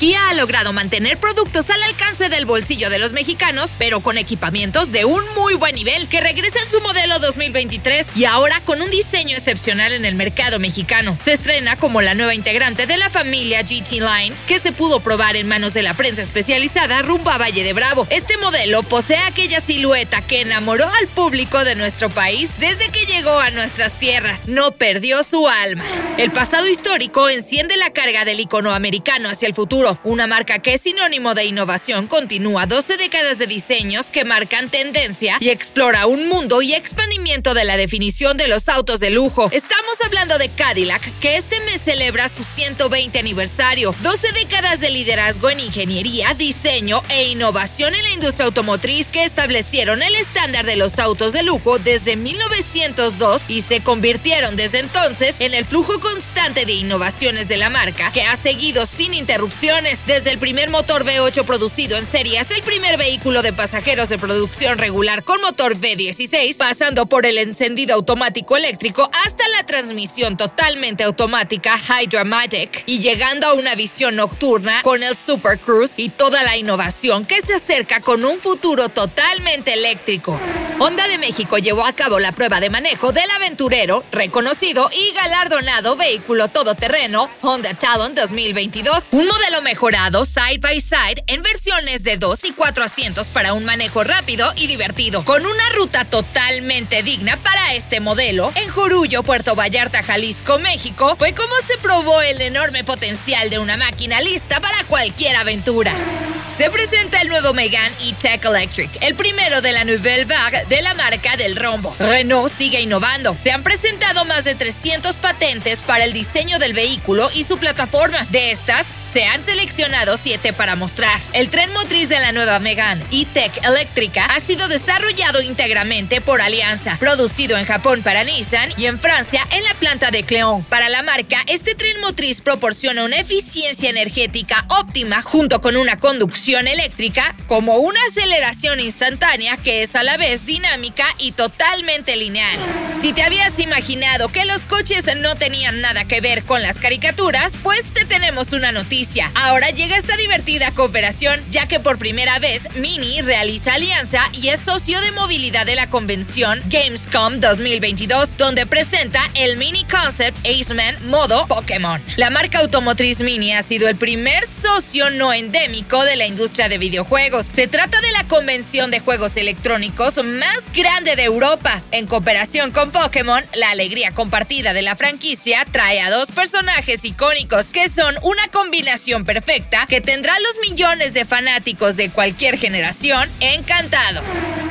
Kia ha logrado mantener productos al alcance del bolsillo de los mexicanos, pero con equipamientos de un muy buen nivel que regresa en su modelo 2023 y ahora con un diseño excepcional en el mercado mexicano. Se estrena como la nueva integrante de la familia GT Line, que se pudo probar en manos de la prensa especializada rumbo a Valle de Bravo. Este modelo posee aquella silueta que enamoró al público de nuestro país desde que llegó a nuestras tierras. No perdió su alma. El pasado histórico enciende la carga del icono americano hacia el futuro una marca que es sinónimo de innovación continúa 12 décadas de diseños que marcan tendencia y explora un mundo y expandimiento de la definición de los autos de lujo. Estamos hablando de Cadillac, que este mes celebra su 120 aniversario, 12 décadas de liderazgo en ingeniería, diseño e innovación en la industria automotriz que establecieron el estándar de los autos de lujo desde 1902 y se convirtieron desde entonces en el flujo constante de innovaciones de la marca que ha seguido sin interrupción desde el primer motor V8 producido en serie hasta el primer vehículo de pasajeros de producción regular con motor V16, pasando por el encendido automático eléctrico hasta la transmisión totalmente automática Hydra-Matic y llegando a una visión nocturna con el Super Cruise y toda la innovación que se acerca con un futuro totalmente eléctrico. Honda de México llevó a cabo la prueba de manejo del aventurero, reconocido y galardonado vehículo todoterreno Honda Talon 2022, un modelo mejorado side by side en versiones de 2 y 4 asientos para un manejo rápido y divertido, con una ruta totalmente digna para este modelo. En Jurullo, Puerto Vallarta, Jalisco, México, fue como se probó el enorme potencial de una máquina lista para cualquier aventura. Se presenta el nuevo Megane E-Tech Electric, el primero de la Nouvelle Vague de la marca del rombo. Renault sigue innovando. Se han presentado más de 300 patentes para el diseño del vehículo y su plataforma. De estas, se han seleccionado siete para mostrar. El tren motriz de la nueva Megane E-Tech eléctrica ha sido desarrollado íntegramente por Alianza, producido en Japón para Nissan y en Francia en la planta de Cleon. Para la marca, este tren motriz proporciona una eficiencia energética óptima junto con una conducción eléctrica como una aceleración instantánea que es a la vez dinámica y totalmente lineal. Si te habías imaginado que los coches no tenían nada que ver con las caricaturas, pues te tenemos una noticia Ahora llega esta divertida cooperación, ya que por primera vez Mini realiza alianza y es socio de movilidad de la convención Gamescom 2022, donde presenta el Mini Concept Aceman modo Pokémon. La marca automotriz Mini ha sido el primer socio no endémico de la industria de videojuegos. Se trata de la convención de juegos electrónicos más grande de Europa. En cooperación con Pokémon, la alegría compartida de la franquicia trae a dos personajes icónicos que son una combinación perfecta que tendrá los millones de fanáticos de cualquier generación encantados.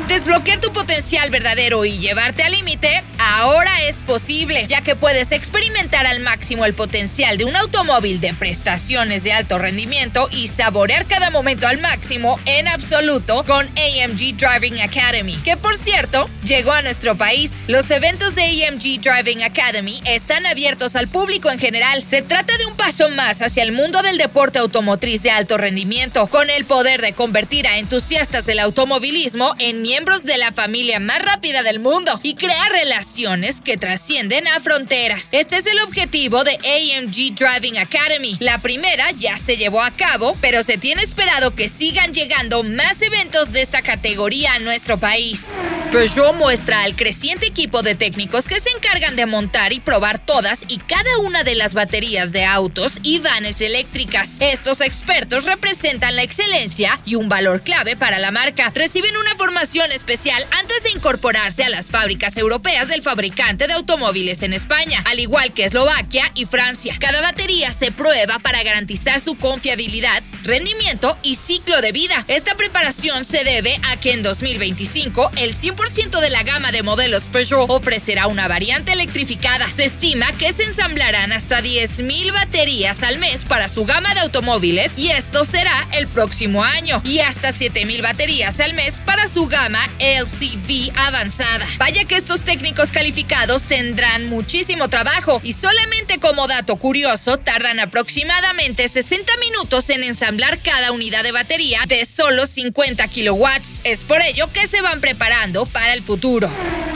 Desbloquear tu potencial verdadero y llevarte al límite ahora es posible, ya que puedes experimentar al máximo el potencial de un automóvil de prestaciones de alto rendimiento y saborear cada momento al máximo en absoluto con AMG Driving Academy, que por cierto llegó a nuestro país. Los eventos de AMG Driving Academy están abiertos al público en general. Se trata de un paso más hacia el mundo del deporte automotriz de alto rendimiento, con el poder de convertir a entusiastas del automovilismo en miembros de la familia más rápida del mundo y crear relaciones que trascienden a fronteras. Este es el objetivo de AMG Driving Academy. La primera ya se llevó a cabo, pero se tiene esperado que sigan llegando más eventos de esta categoría a nuestro país. Peugeot muestra al creciente equipo de técnicos que se encargan de montar y probar todas y cada una de las baterías de autos y vanes eléctricas. Estos expertos representan la excelencia y un valor clave para la marca. Reciben una formación especial antes de incorporarse a las fábricas europeas del el fabricante de automóviles en España, al igual que Eslovaquia y Francia. Cada batería se prueba para garantizar su confiabilidad, rendimiento y ciclo de vida. Esta preparación se debe a que en 2025 el 100% de la gama de modelos Peugeot ofrecerá una variante electrificada. Se estima que se ensamblarán hasta 10.000 baterías al mes para su gama de automóviles y esto será el próximo año y hasta 7.000 baterías al mes para su gama LCV avanzada. Vaya que estos técnicos calificados tendrán muchísimo trabajo y solamente como dato curioso tardan aproximadamente 60 minutos en ensamblar cada unidad de batería de solo 50 kilowatts. Es por ello que se van preparando para el futuro.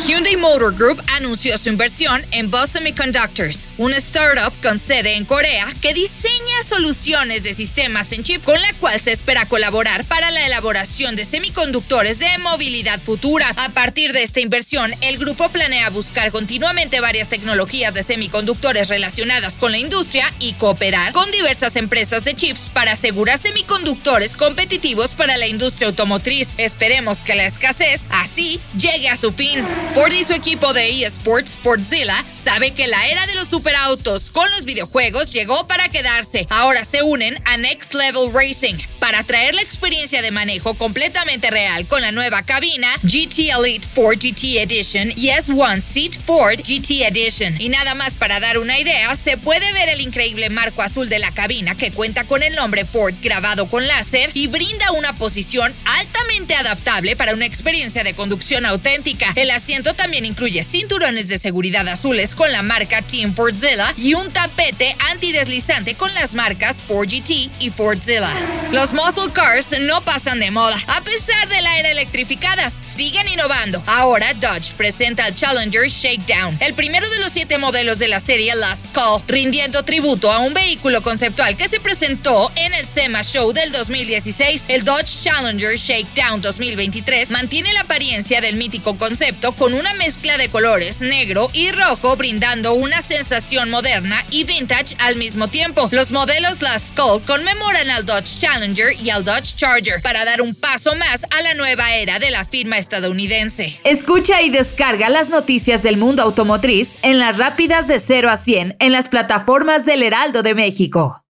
Hyundai Motor Group anunció su inversión en Boss Semiconductors, una startup con sede en Corea que diseña soluciones de sistemas en chip con la cual se espera colaborar para la elaboración de semiconductores de movilidad futura. A partir de esta inversión, el grupo planea buscar continuamente varias tecnologías de semiconductores relacionadas con la industria y cooperar con diversas empresas de chips para asegurar semiconductores competitivos para la industria automotriz. Esperemos que la escasez así llegue a su fin. Ford y su equipo de eSports, Sportzilla, sabe que la era de los superautos con los videojuegos llegó para quedarse. Ahora se unen a Next Level Racing para traer la experiencia de manejo completamente real con la nueva cabina GT Elite Ford GT Edition y S1 Seat Ford GT Edition. Y nada más para dar una idea, se puede ver el increíble marco azul de la cabina que cuenta con el nombre Ford grabado con láser y brinda una posición altamente adaptable para una experiencia de conducción auténtica. El asiento también incluye cinturones de seguridad azules con la marca Team Fordzilla y un tapete antideslizante con las marcas Ford GT y Fordzilla. Los muscle cars no pasan de moda, a pesar de la era electrificada, siguen innovando. Ahora Dodge presenta el Challenger Shakedown, el primero de los siete modelos de la serie Last Call, rindiendo tributo a un vehículo conceptual que se presentó en el SEMA Show del 2016. El Dodge Challenger Shakedown 2023 mantiene la apariencia del mítico concepto con una mezcla de colores negro y rojo, brindando una sensación moderna y vintage al mismo tiempo. Los modelos Last Call conmemoran al Dodge Challenger y al Dodge Charger para dar un paso más a la nueva era de la firma estadounidense. Escucha y descarga las noticias del mundo automotriz en las rápidas de 0 a 100 en las plataformas del Heraldo de México.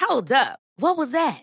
Hold up. What was that?